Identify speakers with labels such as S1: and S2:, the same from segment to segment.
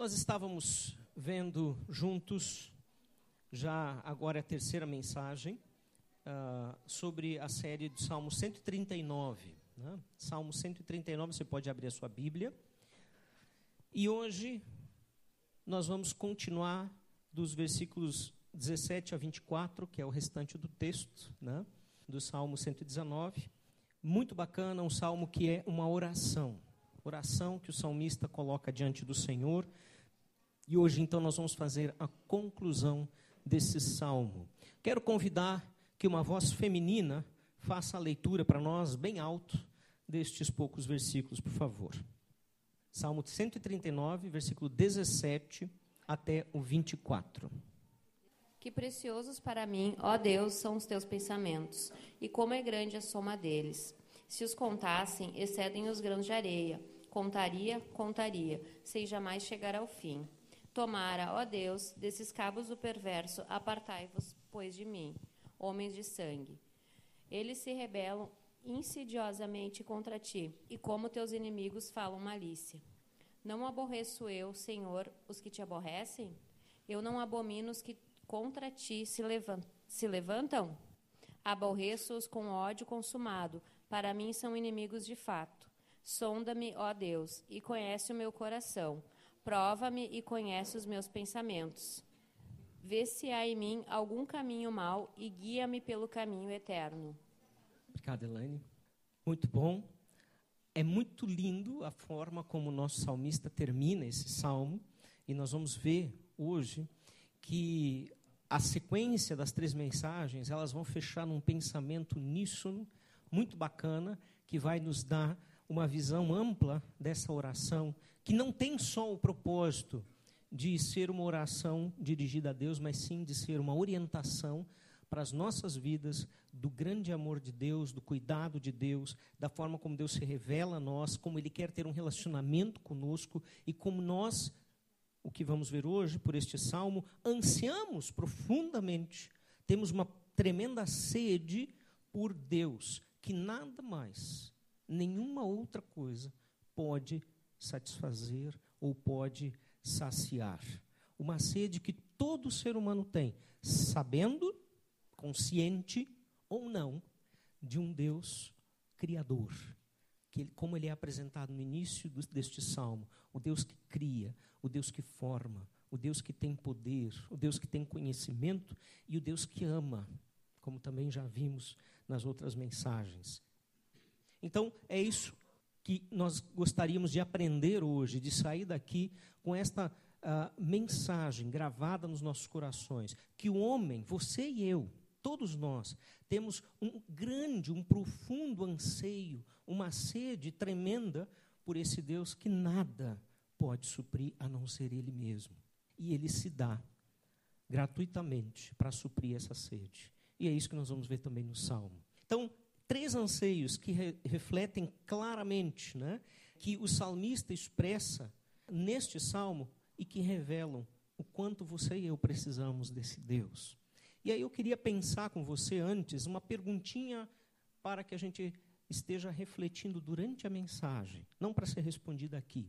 S1: Nós estávamos vendo juntos, já agora é a terceira mensagem, uh, sobre a série do Salmo 139. Né? Salmo 139, você pode abrir a sua Bíblia. E hoje nós vamos continuar dos versículos 17 a 24, que é o restante do texto, né? do Salmo 119. Muito bacana, um salmo que é uma oração. Oração que o salmista coloca diante do Senhor. E hoje, então, nós vamos fazer a conclusão desse salmo. Quero convidar que uma voz feminina faça a leitura para nós, bem alto, destes poucos versículos, por favor. Salmo 139, versículo 17 até o 24.
S2: Que preciosos para mim, ó Deus, são os teus pensamentos, e como é grande a soma deles. Se os contassem, excedem os grãos de areia. Contaria, contaria, sem jamais chegar ao fim. Tomara, ó Deus, desses cabos do perverso, apartai-vos, pois, de mim, homens de sangue. Eles se rebelam insidiosamente contra ti, e como teus inimigos falam malícia. Não aborreço eu, Senhor, os que te aborrecem? Eu não abomino os que contra ti se, levant se levantam? Aborreço-os com ódio consumado, para mim são inimigos de fato. Sonda-me, ó Deus, e conhece o meu coração. Prova-me e conhece os meus pensamentos. Vê se há em mim algum caminho mau e guia-me pelo caminho eterno.
S1: Obrigado, Elaine. Muito bom. É muito lindo a forma como o nosso salmista termina esse salmo, e nós vamos ver hoje que a sequência das três mensagens, elas vão fechar num pensamento uníssono, muito bacana, que vai nos dar uma visão ampla dessa oração, que não tem só o propósito de ser uma oração dirigida a Deus, mas sim de ser uma orientação para as nossas vidas do grande amor de Deus, do cuidado de Deus, da forma como Deus se revela a nós, como Ele quer ter um relacionamento conosco e como nós o que vamos ver hoje por este salmo, ansiamos profundamente, temos uma tremenda sede por Deus, que nada mais, nenhuma outra coisa pode satisfazer ou pode saciar. Uma sede que todo ser humano tem, sabendo, consciente ou não, de um Deus criador. Que como ele é apresentado no início do, deste salmo, o Deus que cria, o Deus que forma, o Deus que tem poder, o Deus que tem conhecimento e o Deus que ama, como também já vimos nas outras mensagens. Então, é isso que nós gostaríamos de aprender hoje, de sair daqui com esta uh, mensagem gravada nos nossos corações: que o homem, você e eu, todos nós, temos um grande, um profundo anseio, uma sede tremenda por esse Deus que nada pode suprir a não ser Ele mesmo. E Ele se dá gratuitamente para suprir essa sede. E é isso que nós vamos ver também no Salmo. Então, três anseios que re refletem claramente né, que o salmista expressa neste salmo e que revelam o quanto você e eu precisamos desse Deus. E aí eu queria pensar com você antes uma perguntinha para que a gente esteja refletindo durante a mensagem, não para ser respondida aqui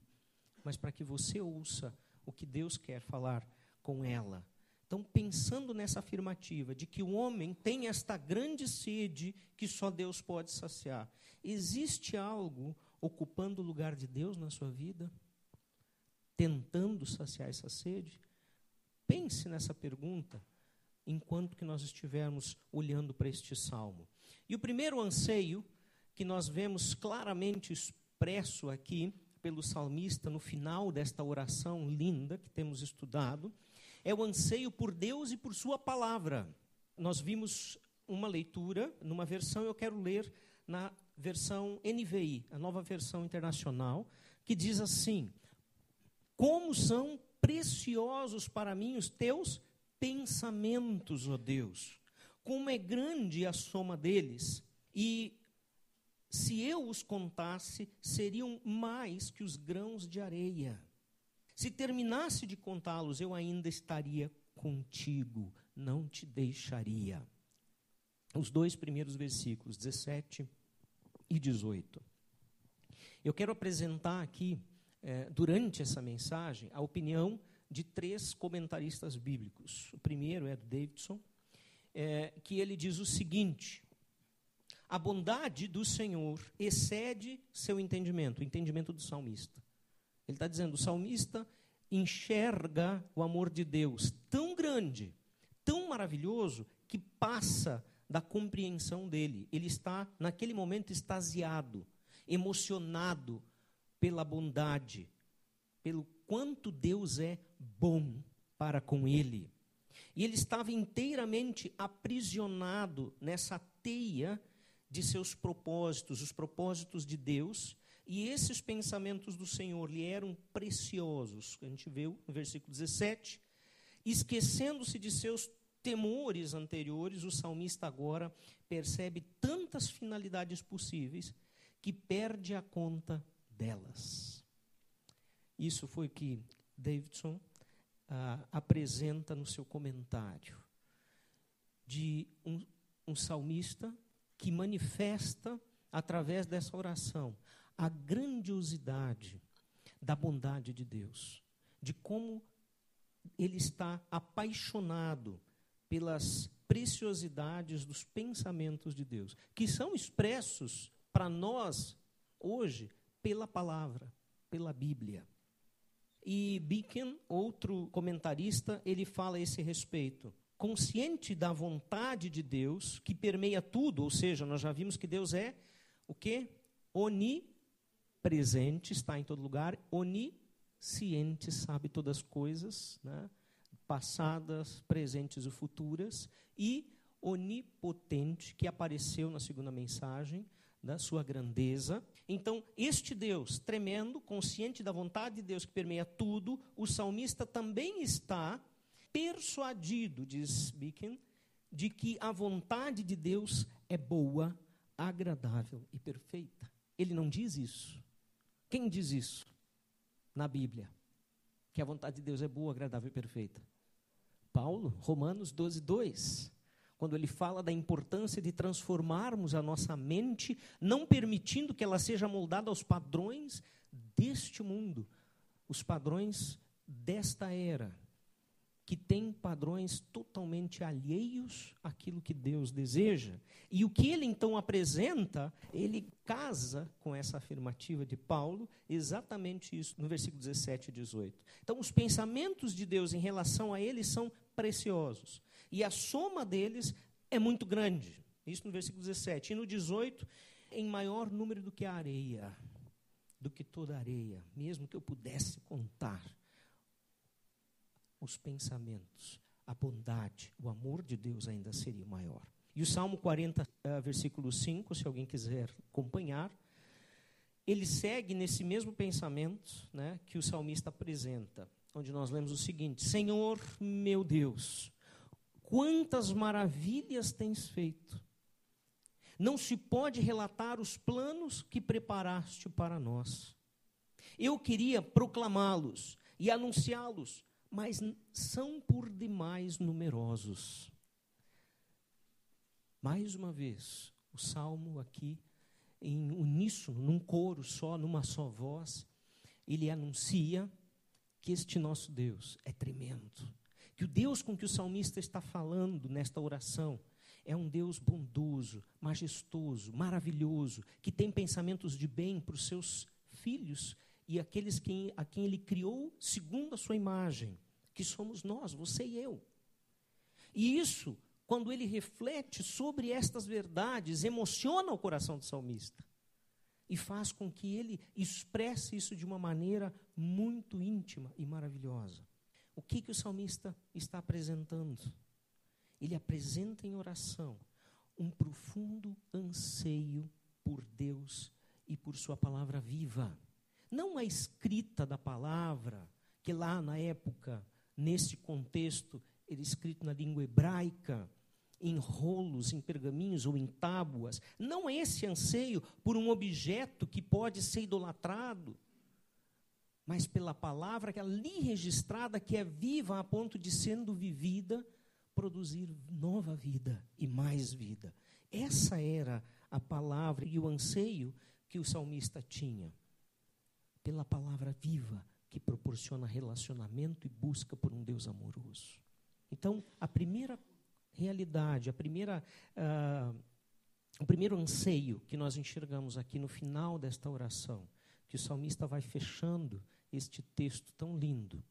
S1: mas para que você ouça o que Deus quer falar com ela. Então, pensando nessa afirmativa de que o homem tem esta grande sede que só Deus pode saciar, existe algo ocupando o lugar de Deus na sua vida? Tentando saciar essa sede? Pense nessa pergunta enquanto que nós estivermos olhando para este salmo. E o primeiro anseio que nós vemos claramente expresso aqui pelo salmista no final desta oração linda que temos estudado, é o anseio por Deus e por Sua palavra. Nós vimos uma leitura, numa versão, eu quero ler na versão NVI, a nova versão internacional, que diz assim: Como são preciosos para mim os teus pensamentos, ó Deus! Como é grande a soma deles! E se eu os contasse, seriam mais que os grãos de areia. Se terminasse de contá-los, eu ainda estaria contigo, não te deixaria. Os dois primeiros versículos, 17 e 18. Eu quero apresentar aqui é, durante essa mensagem, a opinião de três comentaristas bíblicos. O primeiro é do Davidson, é, que ele diz o seguinte: a bondade do Senhor excede seu entendimento, o entendimento do salmista. Ele está dizendo: o salmista enxerga o amor de Deus tão grande, tão maravilhoso, que passa da compreensão dele. Ele está, naquele momento, extasiado, emocionado pela bondade, pelo quanto Deus é bom para com ele. E ele estava inteiramente aprisionado nessa teia de seus propósitos, os propósitos de Deus, e esses pensamentos do Senhor lhe eram preciosos. A gente vê no versículo 17. Esquecendo-se de seus temores anteriores, o salmista agora percebe tantas finalidades possíveis que perde a conta delas. Isso foi o que Davidson ah, apresenta no seu comentário de um, um salmista que manifesta através dessa oração a grandiosidade da bondade de Deus, de como ele está apaixonado pelas preciosidades dos pensamentos de Deus, que são expressos para nós hoje pela palavra, pela Bíblia. E Beacon, outro comentarista, ele fala a esse respeito. Consciente da vontade de Deus, que permeia tudo, ou seja, nós já vimos que Deus é o quê? Onipresente, está em todo lugar, onisciente, sabe todas as coisas, né? passadas, presentes e futuras, e onipotente, que apareceu na segunda mensagem, da sua grandeza. Então, este Deus tremendo, consciente da vontade de Deus que permeia tudo, o salmista também está persuadido, diz Bicken, de que a vontade de Deus é boa, agradável e perfeita. Ele não diz isso. Quem diz isso na Bíblia? Que a vontade de Deus é boa, agradável e perfeita. Paulo, Romanos 12, 2 quando ele fala da importância de transformarmos a nossa mente, não permitindo que ela seja moldada aos padrões deste mundo, os padrões desta era, que tem padrões totalmente alheios àquilo que Deus deseja. E o que ele então apresenta, ele casa com essa afirmativa de Paulo, exatamente isso, no versículo 17 e 18. Então, os pensamentos de Deus em relação a ele são preciosos. E a soma deles é muito grande. Isso no versículo 17. E no 18, em maior número do que a areia, do que toda a areia, mesmo que eu pudesse contar os pensamentos, a bondade, o amor de Deus ainda seria maior. E o Salmo 40, eh, versículo 5, se alguém quiser acompanhar, ele segue nesse mesmo pensamento né, que o salmista apresenta, onde nós lemos o seguinte: Senhor meu Deus, quantas maravilhas tens feito. Não se pode relatar os planos que preparaste para nós. Eu queria proclamá-los e anunciá-los, mas são por demais numerosos. Mais uma vez, o salmo aqui, em uníssono, num coro só, numa só voz, ele anuncia que este nosso Deus é tremendo que o Deus com que o salmista está falando nesta oração é um Deus bondoso, majestoso, maravilhoso, que tem pensamentos de bem para os seus filhos e aqueles que, a quem ele criou segundo a sua imagem, que somos nós, você e eu. E isso, quando ele reflete sobre estas verdades, emociona o coração do salmista e faz com que ele expresse isso de uma maneira muito íntima e maravilhosa. O que, que o salmista está apresentando? Ele apresenta em oração um profundo anseio por Deus e por Sua palavra viva. Não a escrita da palavra, que lá na época, nesse contexto, era escrito na língua hebraica, em rolos, em pergaminhos ou em tábuas. Não esse anseio por um objeto que pode ser idolatrado mas pela palavra que é ali registrada, que é viva a ponto de, sendo vivida, produzir nova vida e mais vida. Essa era a palavra e o anseio que o salmista tinha. Pela palavra viva que proporciona relacionamento e busca por um Deus amoroso. Então, a primeira realidade, a primeira, uh, o primeiro anseio que nós enxergamos aqui no final desta oração, que o salmista vai fechando este texto tão lindo,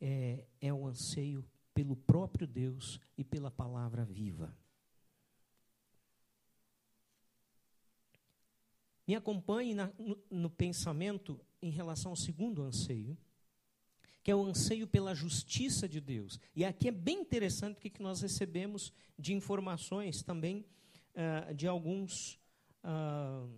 S1: é, é o anseio pelo próprio Deus e pela palavra viva. Me acompanhe na, no, no pensamento em relação ao segundo anseio, que é o anseio pela justiça de Deus. E aqui é bem interessante o que nós recebemos de informações também uh, de alguns, uh,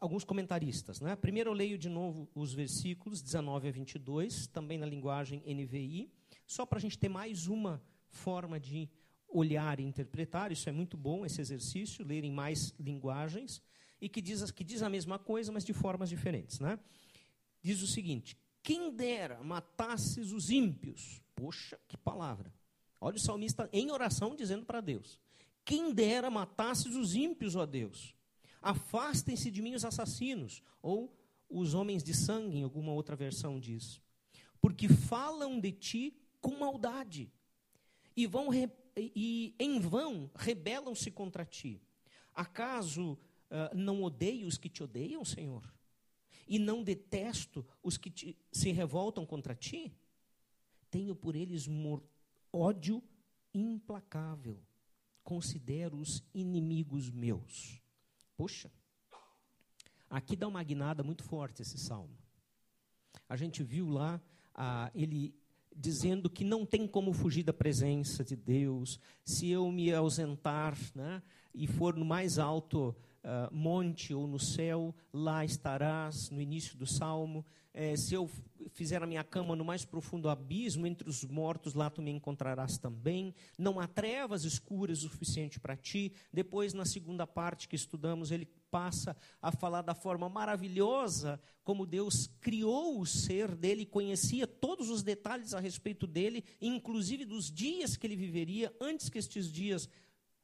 S1: alguns comentaristas. Né? Primeiro eu leio de novo os versículos 19 a 22, também na linguagem NVI, só para a gente ter mais uma forma de olhar e interpretar. Isso é muito bom, esse exercício, ler em mais linguagens e que diz, que diz a mesma coisa, mas de formas diferentes. Né? Diz o seguinte: Quem dera matasses os ímpios. Poxa, que palavra. Olha o salmista em oração dizendo para Deus: Quem dera matasses os ímpios, ó Deus. Afastem-se de mim os assassinos. Ou os homens de sangue, em alguma outra versão diz. Porque falam de ti com maldade. E, vão e em vão rebelam-se contra ti. Acaso ah, não odeio os que te odeiam, Senhor? E não detesto os que te, se revoltam contra ti? Tenho por eles ódio implacável. Considero-os inimigos meus. Puxa, aqui dá uma guinada muito forte esse salmo. A gente viu lá ah, ele dizendo que não tem como fugir da presença de Deus. Se eu me ausentar né, e for no mais alto uh, monte ou no céu, lá estarás, no início do salmo. É, se eu fizer a minha cama no mais profundo abismo, entre os mortos, lá tu me encontrarás também. Não há trevas escuras o suficiente para ti. Depois, na segunda parte que estudamos, ele passa a falar da forma maravilhosa como Deus criou o ser dele, conhecia todos os detalhes a respeito dele, inclusive dos dias que ele viveria antes que estes dias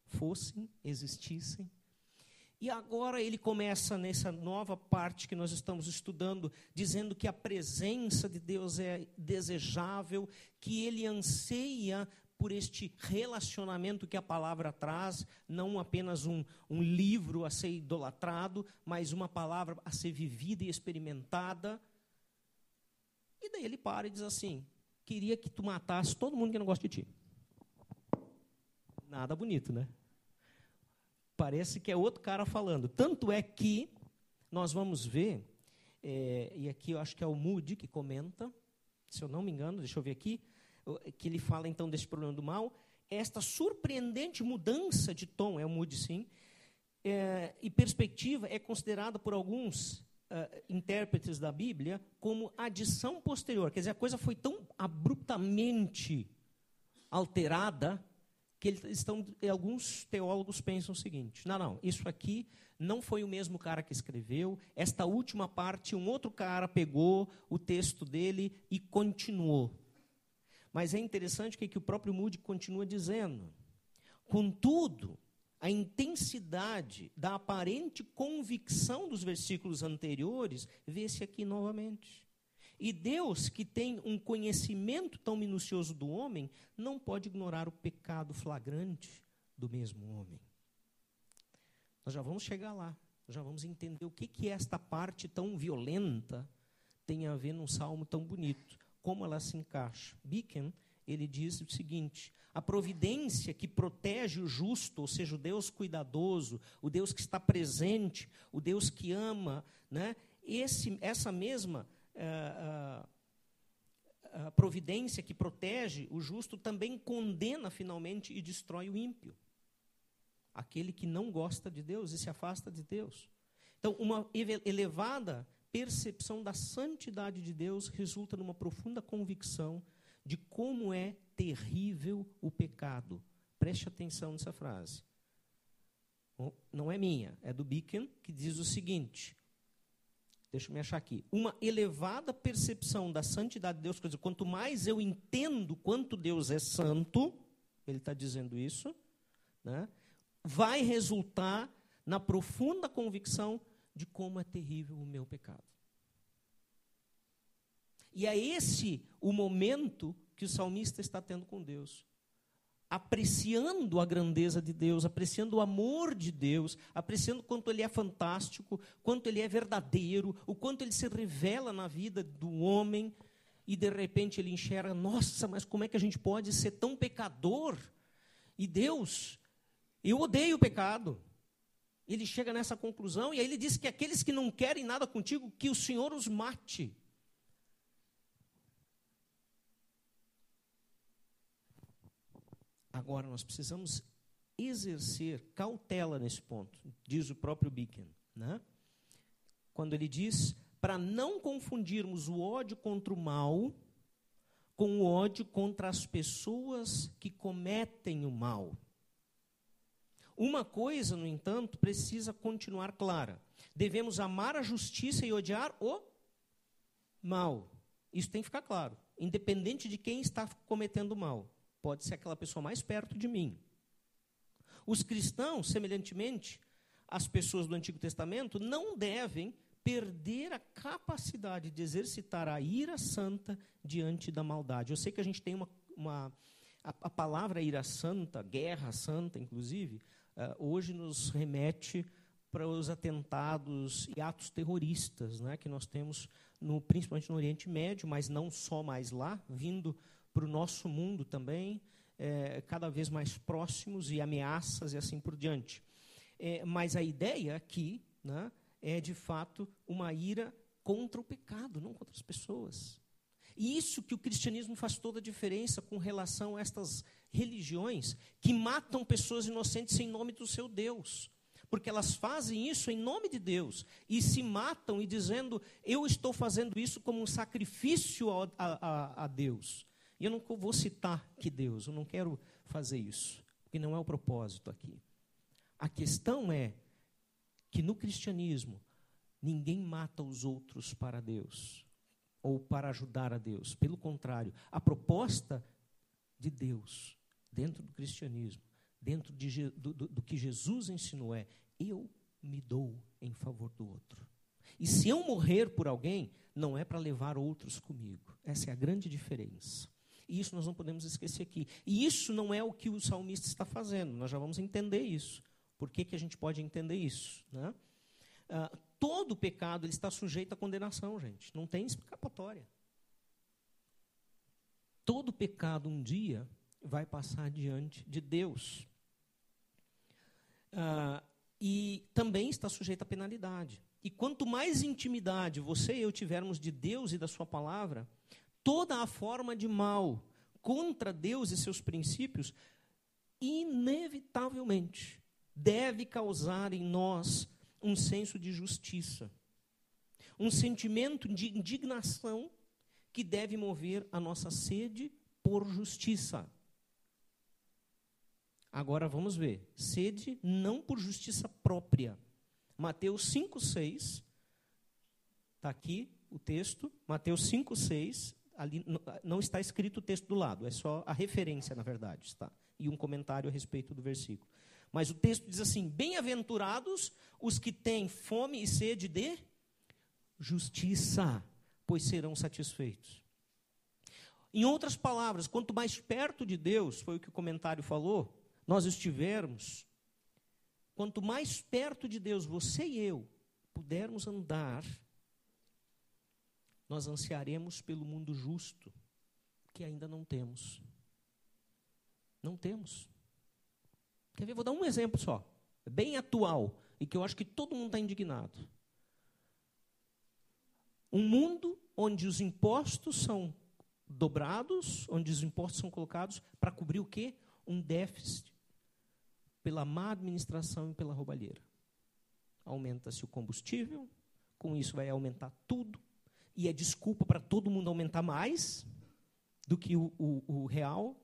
S1: fossem, existissem. E agora ele começa nessa nova parte que nós estamos estudando, dizendo que a presença de Deus é desejável, que ele anseia por este relacionamento que a palavra traz, não apenas um, um livro a ser idolatrado, mas uma palavra a ser vivida e experimentada. E daí ele para e diz assim: queria que tu matasse todo mundo que não gosta de ti. Nada bonito, né? Parece que é outro cara falando. Tanto é que nós vamos ver, é, e aqui eu acho que é o Moody que comenta, se eu não me engano, deixa eu ver aqui, que ele fala então desse problema do mal, esta surpreendente mudança de tom, é o Moody sim, é, e perspectiva é considerada por alguns uh, intérpretes da Bíblia como adição posterior. Quer dizer, a coisa foi tão abruptamente alterada que eles estão, alguns teólogos pensam o seguinte: não, não, isso aqui não foi o mesmo cara que escreveu, esta última parte, um outro cara pegou o texto dele e continuou. Mas é interessante que, que o próprio Moody continua dizendo. Contudo, a intensidade da aparente convicção dos versículos anteriores vê-se aqui novamente. E Deus, que tem um conhecimento tão minucioso do homem, não pode ignorar o pecado flagrante do mesmo homem. Nós já vamos chegar lá, já vamos entender o que, que esta parte tão violenta tem a ver num salmo tão bonito, como ela se encaixa. Bicken, ele diz o seguinte: a providência que protege o justo, ou seja, o Deus cuidadoso, o Deus que está presente, o Deus que ama, né? Esse, essa mesma a, a providência que protege o justo também condena finalmente e destrói o ímpio. Aquele que não gosta de Deus e se afasta de Deus. Então, uma elevada percepção da santidade de Deus resulta numa profunda convicção de como é terrível o pecado. Preste atenção nessa frase. Não é minha, é do Bicken, que diz o seguinte: deixa eu me achar aqui, uma elevada percepção da santidade de Deus, quer dizer, quanto mais eu entendo quanto Deus é santo, ele está dizendo isso, né, vai resultar na profunda convicção de como é terrível o meu pecado. E é esse o momento que o salmista está tendo com Deus. Apreciando a grandeza de Deus, apreciando o amor de Deus, apreciando quanto ele é fantástico, quanto ele é verdadeiro, o quanto ele se revela na vida do homem, e de repente ele enxerga: nossa, mas como é que a gente pode ser tão pecador? E Deus, eu odeio o pecado. Ele chega nessa conclusão e aí ele diz que aqueles que não querem nada contigo, que o Senhor os mate. Agora, nós precisamos exercer cautela nesse ponto, diz o próprio Bicken. Né? Quando ele diz para não confundirmos o ódio contra o mal com o ódio contra as pessoas que cometem o mal. Uma coisa, no entanto, precisa continuar clara: devemos amar a justiça e odiar o mal. Isso tem que ficar claro, independente de quem está cometendo o mal. Pode ser aquela pessoa mais perto de mim. Os cristãos, semelhantemente, as pessoas do Antigo Testamento não devem perder a capacidade de exercitar a ira santa diante da maldade. Eu sei que a gente tem uma. uma a, a palavra ira santa, guerra santa, inclusive, uh, hoje nos remete para os atentados e atos terroristas né, que nós temos, no, principalmente no Oriente Médio, mas não só mais lá, vindo para o nosso mundo também, é, cada vez mais próximos e ameaças e assim por diante. É, mas a ideia aqui né, é, de fato, uma ira contra o pecado, não contra as pessoas. E isso que o cristianismo faz toda a diferença com relação a estas religiões que matam pessoas inocentes em nome do seu Deus. Porque elas fazem isso em nome de Deus e se matam e dizendo: Eu estou fazendo isso como um sacrifício a, a, a Deus. E eu não vou citar que Deus, eu não quero fazer isso, porque não é o propósito aqui. A questão é que no cristianismo ninguém mata os outros para Deus ou para ajudar a Deus. Pelo contrário, a proposta de Deus dentro do cristianismo, dentro de, do, do, do que Jesus ensinou é: eu me dou em favor do outro. E se eu morrer por alguém, não é para levar outros comigo. Essa é a grande diferença. E isso nós não podemos esquecer aqui. E isso não é o que o salmista está fazendo, nós já vamos entender isso. Por que, que a gente pode entender isso? Né? Uh, todo pecado ele está sujeito à condenação, gente. Não tem escapatória. Todo pecado um dia vai passar diante de Deus. Uh, e também está sujeito à penalidade. E quanto mais intimidade você e eu tivermos de Deus e da Sua palavra, toda a forma de mal contra Deus e seus princípios, inevitavelmente deve causar em nós um senso de justiça, um sentimento de indignação que deve mover a nossa sede por justiça. Agora vamos ver. Sede não por justiça própria. Mateus 5, 6. Está aqui o texto. Mateus 5, 6. Ali não está escrito o texto do lado, é só a referência, na verdade, está. E um comentário a respeito do versículo. Mas o texto diz assim: Bem-aventurados os que têm fome e sede de justiça, pois serão satisfeitos. Em outras palavras, quanto mais perto de Deus, foi o que o comentário falou, nós estivermos, quanto mais perto de Deus você e eu pudermos andar, nós ansiaremos pelo mundo justo, que ainda não temos. Não temos. Quer ver? Vou dar um exemplo só, bem atual, e que eu acho que todo mundo está indignado. Um mundo onde os impostos são dobrados, onde os impostos são colocados para cobrir o quê? Um déficit pela má administração e pela roubalheira. Aumenta-se o combustível, com isso vai aumentar tudo, e é desculpa para todo mundo aumentar mais do que o, o, o real,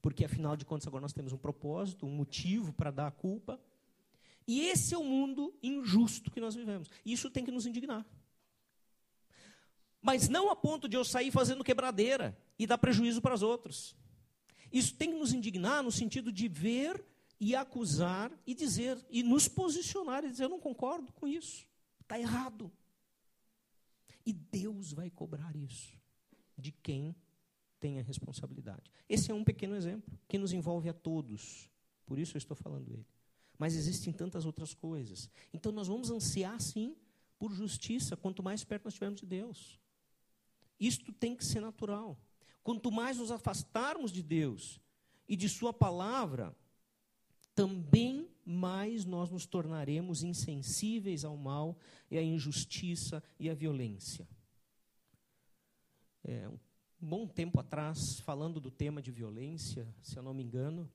S1: porque afinal de contas agora nós temos um propósito, um motivo para dar a culpa. E esse é o mundo injusto que nós vivemos. Isso tem que nos indignar. Mas não a ponto de eu sair fazendo quebradeira e dar prejuízo para os outros. Isso tem que nos indignar no sentido de ver e acusar e dizer, e nos posicionar e dizer: eu não concordo com isso, está errado. E Deus vai cobrar isso. de quem tem a responsabilidade. Esse é um pequeno exemplo que nos envolve a todos. Por isso eu estou falando ele. Mas existem tantas outras coisas. Então nós vamos ansiar sim por justiça quanto mais perto nós estivermos de Deus. Isto tem que ser natural. Quanto mais nos afastarmos de Deus e de Sua palavra, também mais nós nos tornaremos insensíveis ao mal e à injustiça e à violência. É, um bom tempo atrás, falando do tema de violência, se eu não me engano,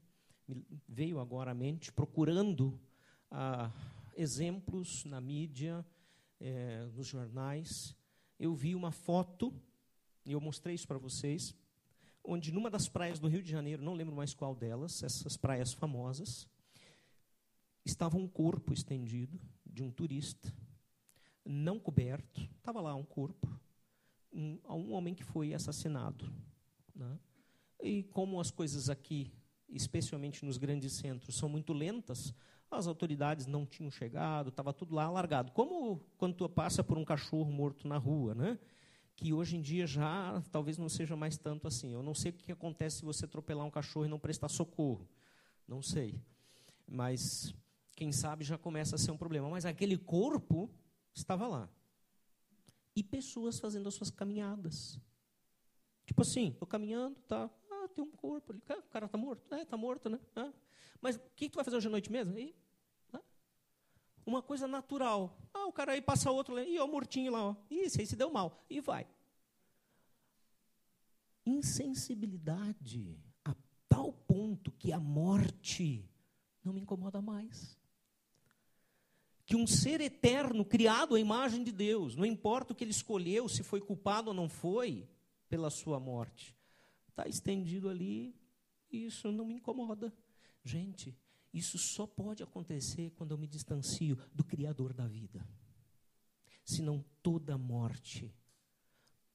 S1: me veio agora à mente, procurando ah, exemplos na mídia, é, nos jornais, eu vi uma foto, e eu mostrei isso para vocês, onde numa das praias do Rio de Janeiro, não lembro mais qual delas, essas praias famosas, estava um corpo estendido de um turista, não coberto, estava lá um corpo, um, um homem que foi assassinado. Né? E como as coisas aqui, especialmente nos grandes centros, são muito lentas, as autoridades não tinham chegado, estava tudo lá largado. Como quando tu passa por um cachorro morto na rua, né? que hoje em dia já talvez não seja mais tanto assim. Eu não sei o que acontece se você atropelar um cachorro e não prestar socorro. Não sei. Mas, quem sabe, já começa a ser um problema. Mas aquele corpo estava lá e pessoas fazendo as suas caminhadas. Tipo assim, estou caminhando, tá, ah, tem um corpo ali, o cara está morto, é, está morto, né? Ah, mas o que, tu vai fazer hoje à noite mesmo? E, ah, uma coisa natural. Ah, o cara aí passa outro, e o mortinho lá, ó. Isso aí se deu mal. E vai. Insensibilidade a tal ponto que a morte não me incomoda mais que um ser eterno, criado à imagem de Deus, não importa o que ele escolheu, se foi culpado ou não foi, pela sua morte, está estendido ali, isso não me incomoda. Gente, isso só pode acontecer quando eu me distancio do Criador da vida. Senão toda morte,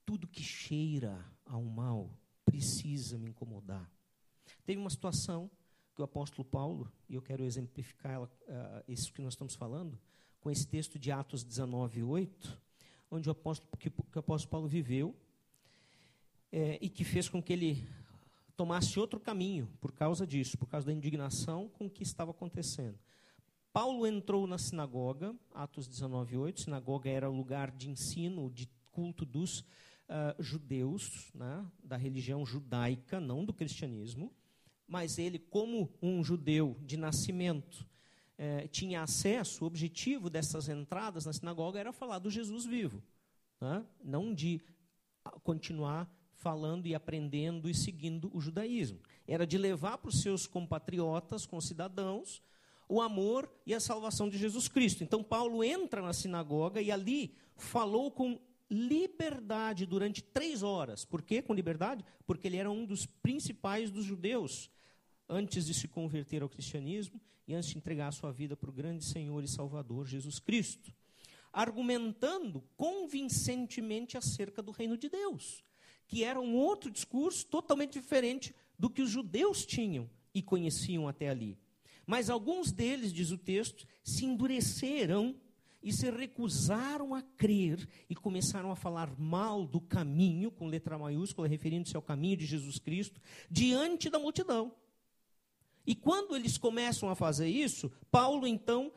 S1: tudo que cheira ao mal, precisa me incomodar. Teve uma situação o apóstolo Paulo, e eu quero exemplificar uh, isso que nós estamos falando, com esse texto de Atos 19, 8, onde o apóstolo, que, que o apóstolo Paulo viveu é, e que fez com que ele tomasse outro caminho por causa disso, por causa da indignação com o que estava acontecendo. Paulo entrou na sinagoga, Atos 19, 8, sinagoga era o lugar de ensino, de culto dos uh, judeus, né, da religião judaica, não do cristianismo mas ele, como um judeu de nascimento, eh, tinha acesso, o objetivo dessas entradas na sinagoga era falar do Jesus vivo, né? não de continuar falando e aprendendo e seguindo o judaísmo. Era de levar para os seus compatriotas, concidadãos, o amor e a salvação de Jesus Cristo. Então, Paulo entra na sinagoga e ali falou com liberdade durante três horas. Por que com liberdade? Porque ele era um dos principais dos judeus antes de se converter ao cristianismo e antes de entregar a sua vida para o grande Senhor e Salvador Jesus Cristo, argumentando convincentemente acerca do reino de Deus, que era um outro discurso totalmente diferente do que os judeus tinham e conheciam até ali. Mas alguns deles, diz o texto, se endureceram e se recusaram a crer e começaram a falar mal do caminho, com letra maiúscula, referindo-se ao caminho de Jesus Cristo, diante da multidão. E quando eles começam a fazer isso, Paulo então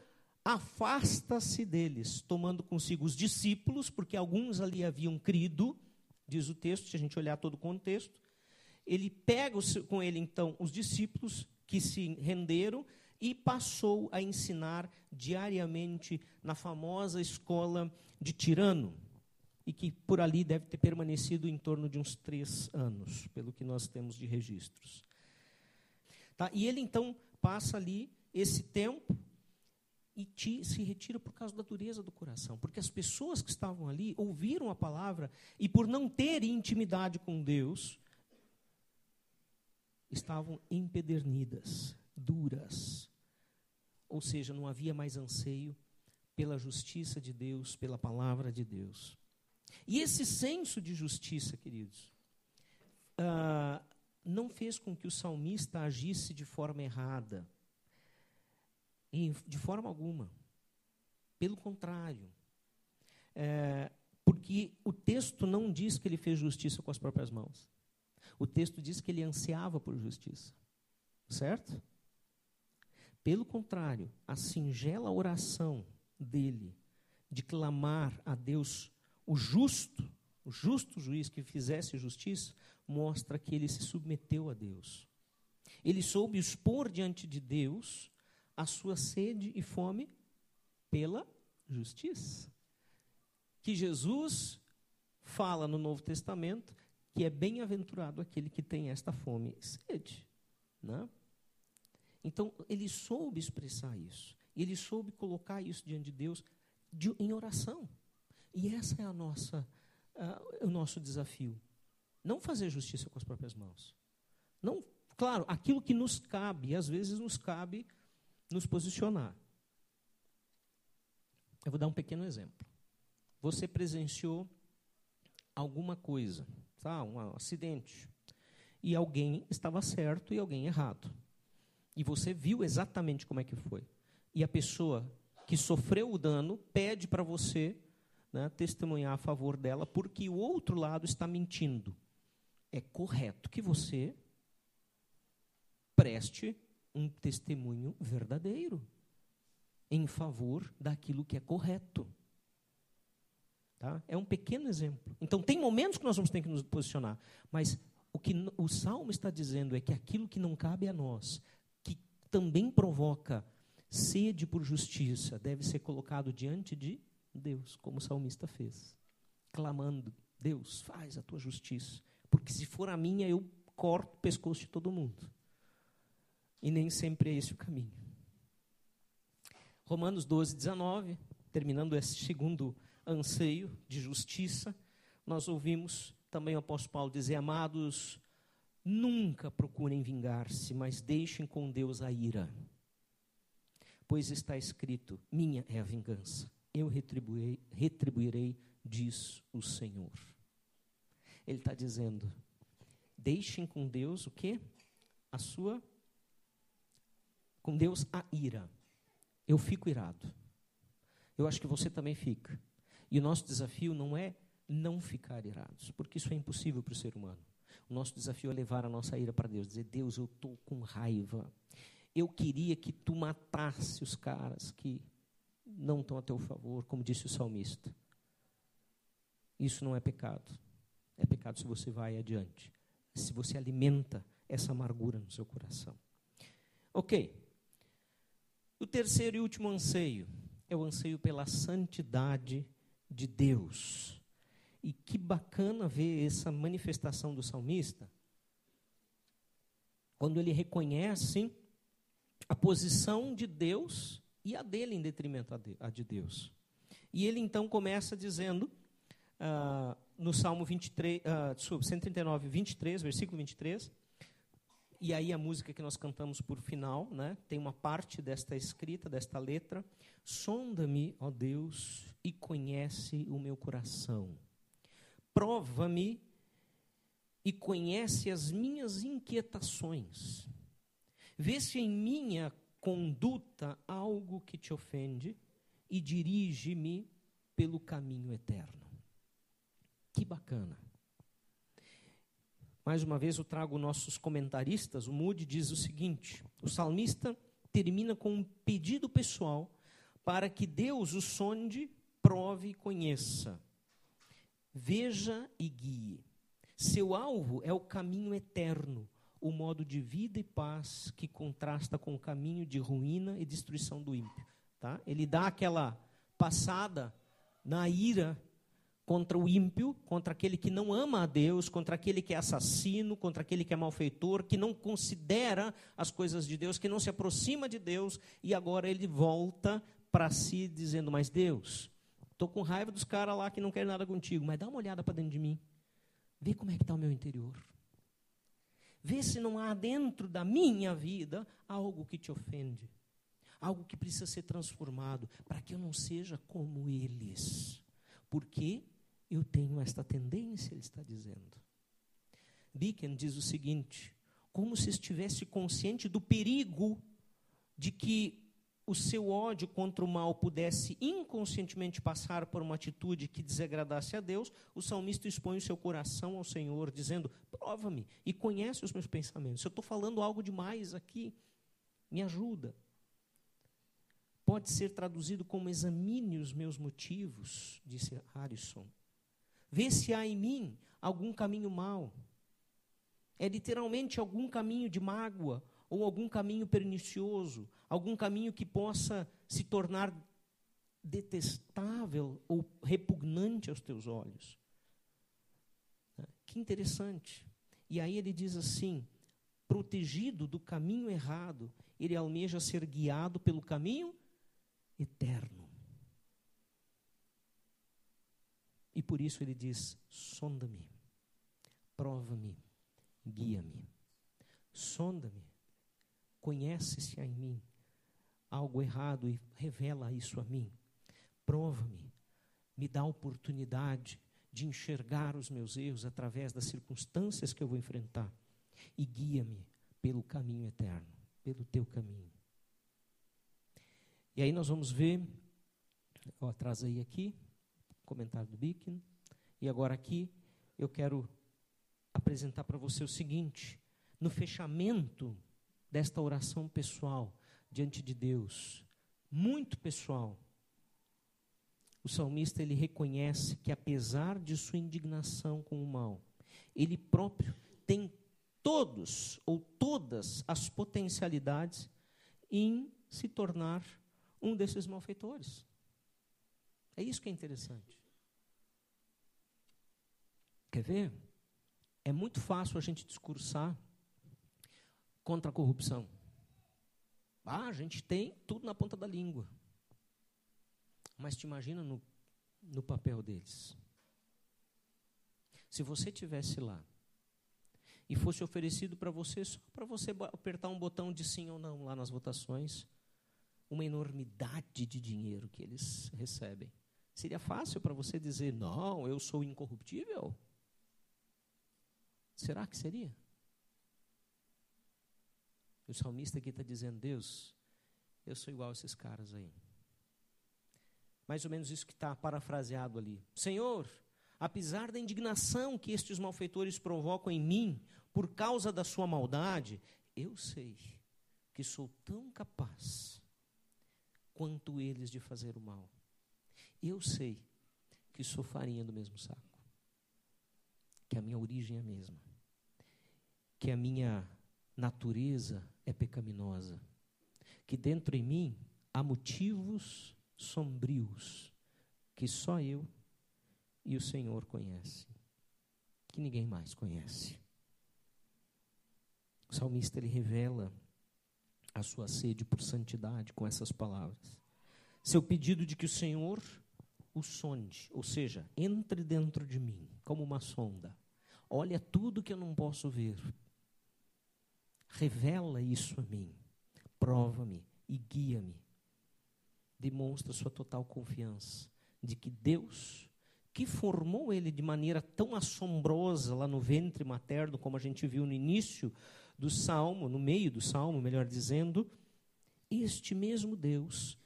S1: afasta-se deles, tomando consigo os discípulos, porque alguns ali haviam crido, diz o texto, se a gente olhar todo o contexto. Ele pega com ele então os discípulos que se renderam e passou a ensinar diariamente na famosa escola de Tirano, e que por ali deve ter permanecido em torno de uns três anos, pelo que nós temos de registros. Tá? E ele então passa ali esse tempo e te, se retira por causa da dureza do coração. Porque as pessoas que estavam ali ouviram a palavra e, por não terem intimidade com Deus, estavam empedernidas, duras. Ou seja, não havia mais anseio pela justiça de Deus, pela palavra de Deus. E esse senso de justiça, queridos, uh, não fez com que o salmista agisse de forma errada. de forma alguma. Pelo contrário. É, Porque o texto não diz que ele fez justiça com as próprias mãos. O texto diz que ele ansiava por justiça. Certo? Pelo contrário, a singela oração dele de clamar a Deus o justo, o justo juiz que fizesse justiça, mostra que ele se submeteu a Deus. Ele soube expor diante de Deus a sua sede e fome pela justiça. Que Jesus fala no Novo Testamento que é bem-aventurado aquele que tem esta fome e sede. Né? Então, ele soube expressar isso. Ele soube colocar isso diante de Deus de, em oração. E essa é a nossa, uh, o nosso desafio. Não fazer justiça com as próprias mãos. Não, claro, aquilo que nos cabe, às vezes nos cabe nos posicionar. Eu vou dar um pequeno exemplo. Você presenciou alguma coisa, tá? um acidente, e alguém estava certo e alguém errado. E você viu exatamente como é que foi. E a pessoa que sofreu o dano pede para você né, testemunhar a favor dela, porque o outro lado está mentindo. É correto que você preste um testemunho verdadeiro em favor daquilo que é correto. Tá? É um pequeno exemplo. Então, tem momentos que nós vamos ter que nos posicionar, mas o que o Salmo está dizendo é que aquilo que não cabe a nós, que também provoca sede por justiça, deve ser colocado diante de Deus, como o salmista fez, clamando: Deus, faz a tua justiça, porque se for a minha, eu corto o pescoço de todo mundo. E nem sempre é esse o caminho. Romanos 12, 19, terminando esse segundo anseio de justiça, nós ouvimos também o apóstolo Paulo dizer: Amados, nunca procurem vingar-se, mas deixem com Deus a ira. Pois está escrito: Minha é a vingança, eu retribuirei, retribuirei diz o Senhor. Ele está dizendo: Deixem com Deus o quê? A sua. Com Deus a ira eu fico irado. Eu acho que você também fica. E o nosso desafio não é não ficar irados, porque isso é impossível para o ser humano. O nosso desafio é levar a nossa ira para Deus, dizer: Deus, eu estou com raiva. Eu queria que tu matasse os caras que não estão a teu favor, como disse o salmista. Isso não é pecado. É pecado se você vai adiante, se você alimenta essa amargura no seu coração. Ok. O terceiro e último anseio é o anseio pela santidade de Deus. E que bacana ver essa manifestação do salmista, quando ele reconhece a posição de Deus e a dele em detrimento a de Deus. E ele então começa dizendo, uh, no Salmo 23, uh, 139, 23, versículo 23, e aí a música que nós cantamos por final, né, tem uma parte desta escrita, desta letra. Sonda-me, ó Deus, e conhece o meu coração. Prova-me e conhece as minhas inquietações. Vê se em minha conduta algo que te ofende e dirige-me pelo caminho eterno. Que bacana. Mais uma vez eu trago nossos comentaristas. O Moody diz o seguinte: o salmista termina com um pedido pessoal para que Deus o sonde, prove e conheça. Veja e guie. Seu alvo é o caminho eterno, o modo de vida e paz que contrasta com o caminho de ruína e destruição do ímpio. Tá? Ele dá aquela passada na ira contra o ímpio, contra aquele que não ama a Deus, contra aquele que é assassino, contra aquele que é malfeitor, que não considera as coisas de Deus, que não se aproxima de Deus, e agora ele volta para si dizendo: Mas Deus, estou com raiva dos caras lá que não querem nada contigo, mas dá uma olhada para dentro de mim, vê como é que está o meu interior. Vê se não há dentro da minha vida algo que te ofende, algo que precisa ser transformado, para que eu não seja como eles. Porque eu tenho esta tendência, ele está dizendo. Dickens diz o seguinte: como se estivesse consciente do perigo de que o seu ódio contra o mal pudesse inconscientemente passar por uma atitude que desagradasse a Deus, o salmista expõe o seu coração ao Senhor, dizendo: Prova-me e conhece os meus pensamentos. Se eu estou falando algo demais aqui, me ajuda. Pode ser traduzido como examine os meus motivos, disse Harrison. Vê se há em mim algum caminho mau. É literalmente algum caminho de mágoa ou algum caminho pernicioso, algum caminho que possa se tornar detestável ou repugnante aos teus olhos. Que interessante. E aí ele diz assim: protegido do caminho errado, ele almeja ser guiado pelo caminho eterno. E por isso ele diz: sonda-me, prova-me, guia-me. Sonda-me, conhece se há em mim algo errado e revela isso a mim. Prova-me, me dá a oportunidade de enxergar os meus erros através das circunstâncias que eu vou enfrentar e guia-me pelo caminho eterno, pelo teu caminho. E aí nós vamos ver, eu atrasei aqui, comentário do Bicken, e agora aqui eu quero apresentar para você o seguinte: no fechamento desta oração pessoal diante de Deus, muito pessoal, o salmista ele reconhece que apesar de sua indignação com o mal, ele próprio tem todos ou todas as potencialidades em se tornar um desses malfeitores. É isso que é interessante. Quer ver? É muito fácil a gente discursar contra a corrupção. Ah, a gente tem tudo na ponta da língua. Mas te imagina no, no papel deles. Se você tivesse lá e fosse oferecido para você só para você apertar um botão de sim ou não lá nas votações, uma enormidade de dinheiro que eles recebem. Seria fácil para você dizer, não, eu sou incorruptível? Será que seria? O salmista aqui está dizendo, Deus, eu sou igual a esses caras aí. Mais ou menos isso que está parafraseado ali. Senhor, apesar da indignação que estes malfeitores provocam em mim, por causa da sua maldade, eu sei que sou tão capaz quanto eles de fazer o mal. Eu sei que sou farinha do mesmo saco, que a minha origem é a mesma, que a minha natureza é pecaminosa, que dentro em mim há motivos sombrios que só eu e o Senhor conhecem, que ninguém mais conhece. O salmista ele revela a sua sede por santidade com essas palavras. Seu pedido de que o Senhor o sonde, ou seja, entre dentro de mim como uma sonda. Olha tudo que eu não posso ver. Revela isso a mim. Prova-me e guia-me. Demonstra sua total confiança de que Deus, que formou ele de maneira tão assombrosa lá no ventre materno, como a gente viu no início do salmo, no meio do salmo, melhor dizendo, este mesmo Deus,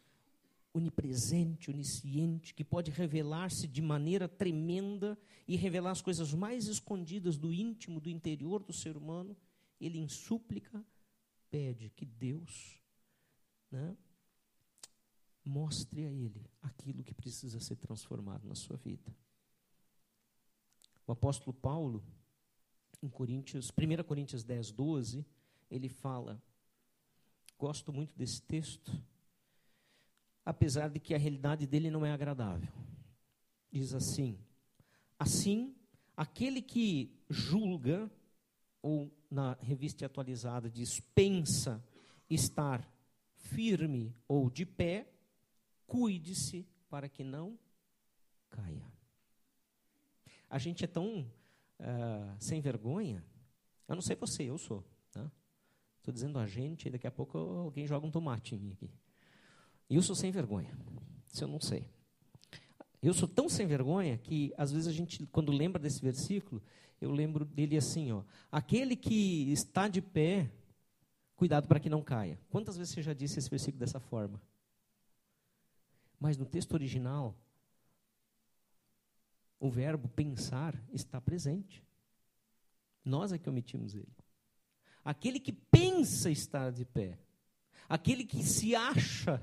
S1: onipresente, onisciente, que pode revelar-se de maneira tremenda e revelar as coisas mais escondidas do íntimo, do interior do ser humano, ele em súplica pede que Deus né, mostre a ele aquilo que precisa ser transformado na sua vida. O apóstolo Paulo, em Coríntios, 1 Coríntios 10, 12, ele fala, gosto muito desse texto, apesar de que a realidade dele não é agradável. Diz assim: Assim, aquele que julga, ou na revista atualizada diz pensa estar firme ou de pé, cuide-se para que não caia. A gente é tão uh, sem vergonha. Eu não sei você, eu sou. Estou tá? dizendo a gente, daqui a pouco alguém joga um tomate em mim aqui. Eu sou sem vergonha. Isso eu não sei. Eu sou tão sem vergonha que, às vezes, a gente, quando lembra desse versículo, eu lembro dele assim: ó, aquele que está de pé, Cuidado para que não caia. Quantas vezes você já disse esse versículo dessa forma? Mas no texto original, o verbo pensar está presente. Nós é que omitimos ele. Aquele que pensa estar de pé, aquele que se acha,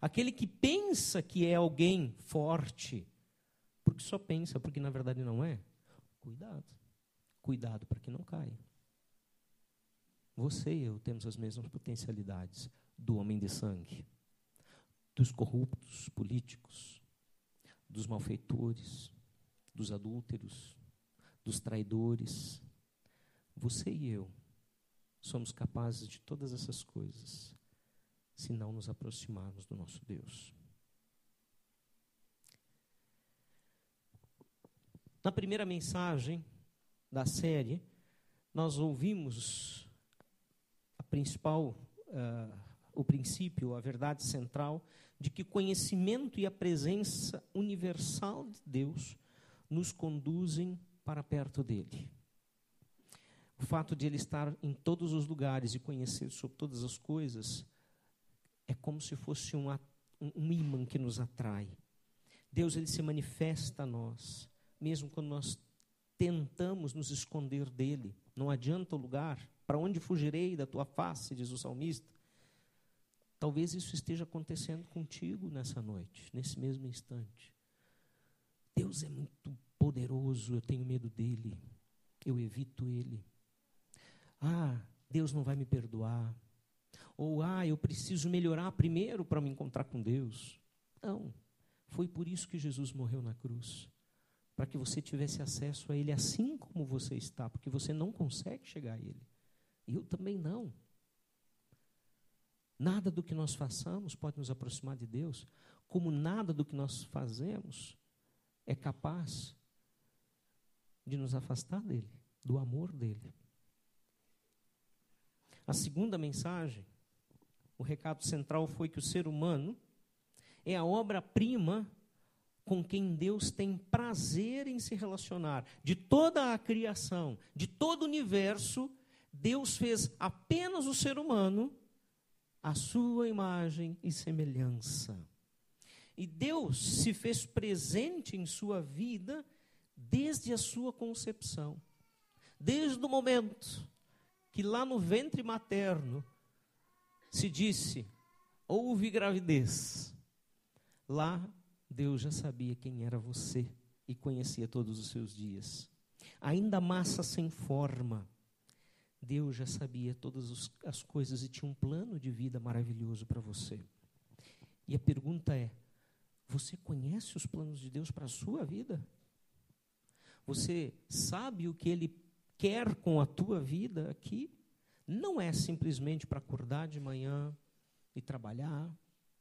S1: aquele que pensa que é alguém forte, porque só pensa, porque na verdade não é. Cuidado, cuidado para que não caia. Você e eu temos as mesmas potencialidades do homem de sangue, dos corruptos políticos, dos malfeitores, dos adúlteros, dos traidores. Você e eu somos capazes de todas essas coisas se não nos aproximarmos do nosso Deus. Na primeira mensagem da série, nós ouvimos principal, uh, o princípio, a verdade central, de que conhecimento e a presença universal de Deus nos conduzem para perto dele. O fato de ele estar em todos os lugares e conhecer sobre todas as coisas é como se fosse um, um imã que nos atrai. Deus ele se manifesta a nós, mesmo quando nós tentamos nos esconder dele. Não adianta o lugar, para onde fugirei da tua face, diz o salmista. Talvez isso esteja acontecendo contigo nessa noite, nesse mesmo instante. Deus é muito poderoso, eu tenho medo dele, eu evito ele. Ah, Deus não vai me perdoar. Ou, ah, eu preciso melhorar primeiro para me encontrar com Deus. Não, foi por isso que Jesus morreu na cruz para que você tivesse acesso a Ele assim como você está, porque você não consegue chegar a Ele. Eu também não. Nada do que nós façamos pode nos aproximar de Deus, como nada do que nós fazemos é capaz de nos afastar dele, do amor dele. A segunda mensagem, o recado central foi que o ser humano é a obra-prima com quem Deus tem prazer em se relacionar. De toda a criação, de todo o universo, Deus fez apenas o ser humano a sua imagem e semelhança. E Deus se fez presente em sua vida desde a sua concepção. Desde o momento que lá no ventre materno se disse: houve gravidez. Lá Deus já sabia quem era você e conhecia todos os seus dias. Ainda massa sem forma Deus já sabia todas as coisas e tinha um plano de vida maravilhoso para você. E a pergunta é: você conhece os planos de Deus para a sua vida? Você sabe o que Ele quer com a tua vida aqui? Não é simplesmente para acordar de manhã e trabalhar,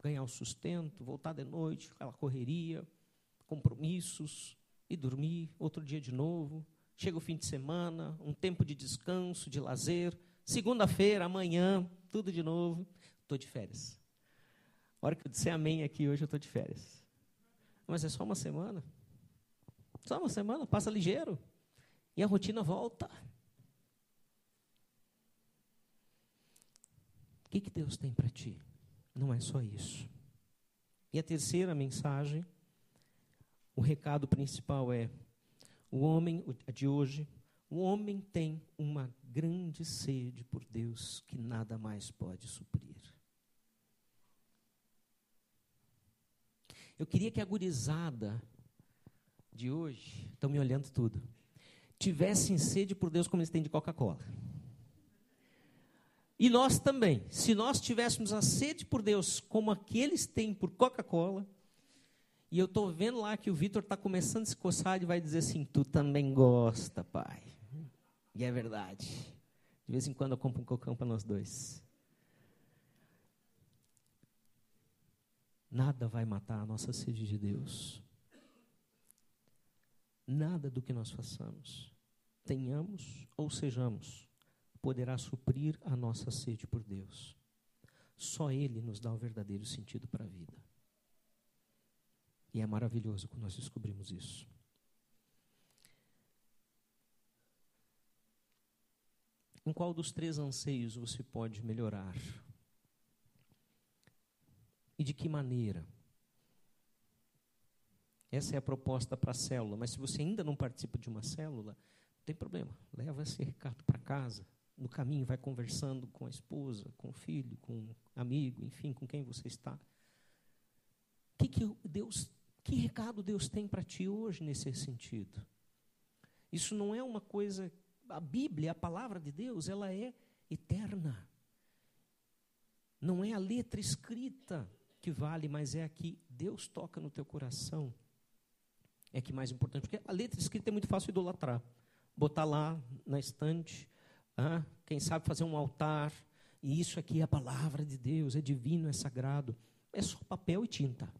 S1: ganhar o sustento, voltar de noite, aquela correria, compromissos e dormir outro dia de novo chega o fim de semana, um tempo de descanso, de lazer. Segunda-feira, amanhã, tudo de novo. Estou de férias. A hora que eu disser amém aqui hoje, eu estou de férias. Mas é só uma semana. Só uma semana, passa ligeiro. E a rotina volta. O que, que Deus tem para ti? Não é só isso. E a terceira mensagem, o recado principal é: o homem de hoje, o homem tem uma grande sede por Deus que nada mais pode suprir. Eu queria que a gurizada de hoje, estão me olhando tudo, tivessem sede por Deus como eles têm de Coca-Cola. E nós também, se nós tivéssemos a sede por Deus como aqueles têm por Coca-Cola, e eu estou vendo lá que o Vitor está começando a se coçar e vai dizer assim: Tu também gosta, pai. E é verdade. De vez em quando eu compro um cocão para nós dois. Nada vai matar a nossa sede de Deus. Nada do que nós façamos, tenhamos ou sejamos, poderá suprir a nossa sede por Deus. Só Ele nos dá o verdadeiro sentido para a vida. E é maravilhoso quando nós descobrimos isso. Em qual dos três anseios você pode melhorar? E de que maneira? Essa é a proposta para a célula. Mas se você ainda não participa de uma célula, não tem problema. Leva esse recado para casa. No caminho, vai conversando com a esposa, com o filho, com o amigo, enfim, com quem você está. Que, que, Deus, que recado Deus tem para ti hoje nesse sentido? Isso não é uma coisa. A Bíblia, a palavra de Deus, ela é eterna. Não é a letra escrita que vale, mas é a que Deus toca no teu coração é que mais importante, porque a letra escrita é muito fácil idolatrar. Botar lá na estante, ah, quem sabe fazer um altar, e isso aqui é a palavra de Deus, é divino, é sagrado. É só papel e tinta.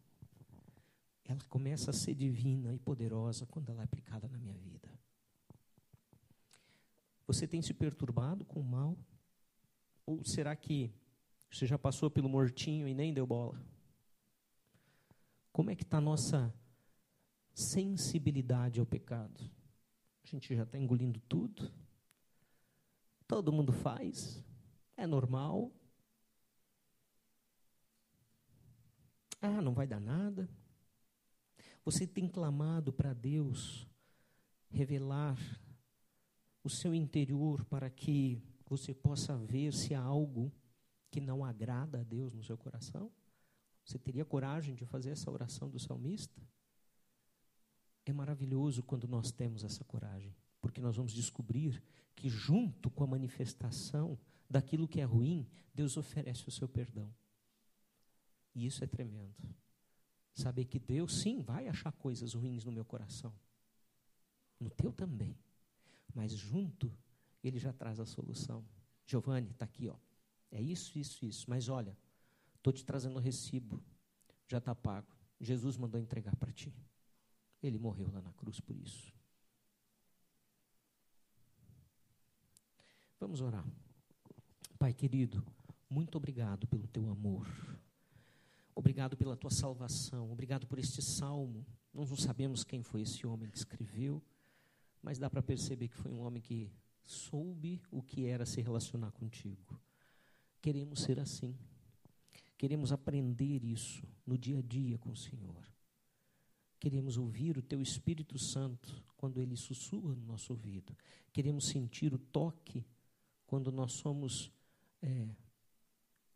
S1: Ela começa a ser divina e poderosa quando ela é aplicada na minha vida. Você tem se perturbado com o mal? Ou será que você já passou pelo mortinho e nem deu bola? Como é que está a nossa sensibilidade ao pecado. A gente já está engolindo tudo. Todo mundo faz. É normal. Ah, não vai dar nada. Você tem clamado para Deus revelar o seu interior para que você possa ver se há algo que não agrada a Deus no seu coração? Você teria coragem de fazer essa oração do salmista? É maravilhoso quando nós temos essa coragem, porque nós vamos descobrir que, junto com a manifestação daquilo que é ruim, Deus oferece o seu perdão. E isso é tremendo. Saber que Deus, sim, vai achar coisas ruins no meu coração, no teu também, mas junto, Ele já traz a solução. Giovanni, está aqui, ó. É isso, isso, isso. Mas olha, estou te trazendo o recibo, já está pago. Jesus mandou entregar para ti. Ele morreu lá na cruz por isso. Vamos orar. Pai querido, muito obrigado pelo teu amor. Obrigado pela tua salvação. Obrigado por este salmo. Nós não sabemos quem foi esse homem que escreveu, mas dá para perceber que foi um homem que soube o que era se relacionar contigo. Queremos ser assim. Queremos aprender isso no dia a dia com o Senhor. Queremos ouvir o Teu Espírito Santo quando ele sussurra no nosso ouvido. Queremos sentir o toque quando nós somos é,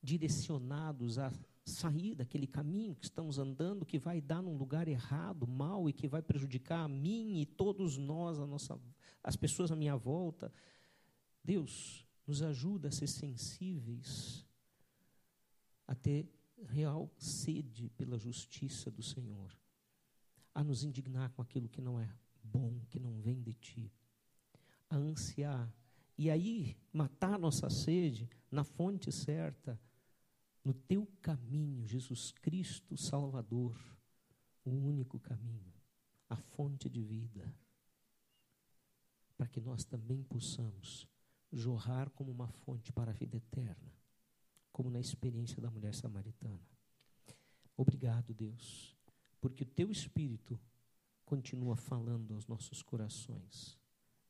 S1: direcionados a sair daquele caminho que estamos andando, que vai dar num lugar errado, mal e que vai prejudicar a mim e todos nós, a nossa, as pessoas à minha volta. Deus, nos ajuda a ser sensíveis, a ter real sede pela justiça do Senhor a nos indignar com aquilo que não é bom, que não vem de ti, a ansiar e aí matar nossa sede na fonte certa, no teu caminho, Jesus Cristo Salvador, o único caminho, a fonte de vida, para que nós também possamos jorrar como uma fonte para a vida eterna, como na experiência da mulher samaritana. Obrigado, Deus porque o teu Espírito continua falando aos nossos corações.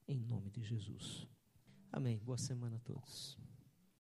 S1: Em nome de Jesus. Amém. Boa semana a todos.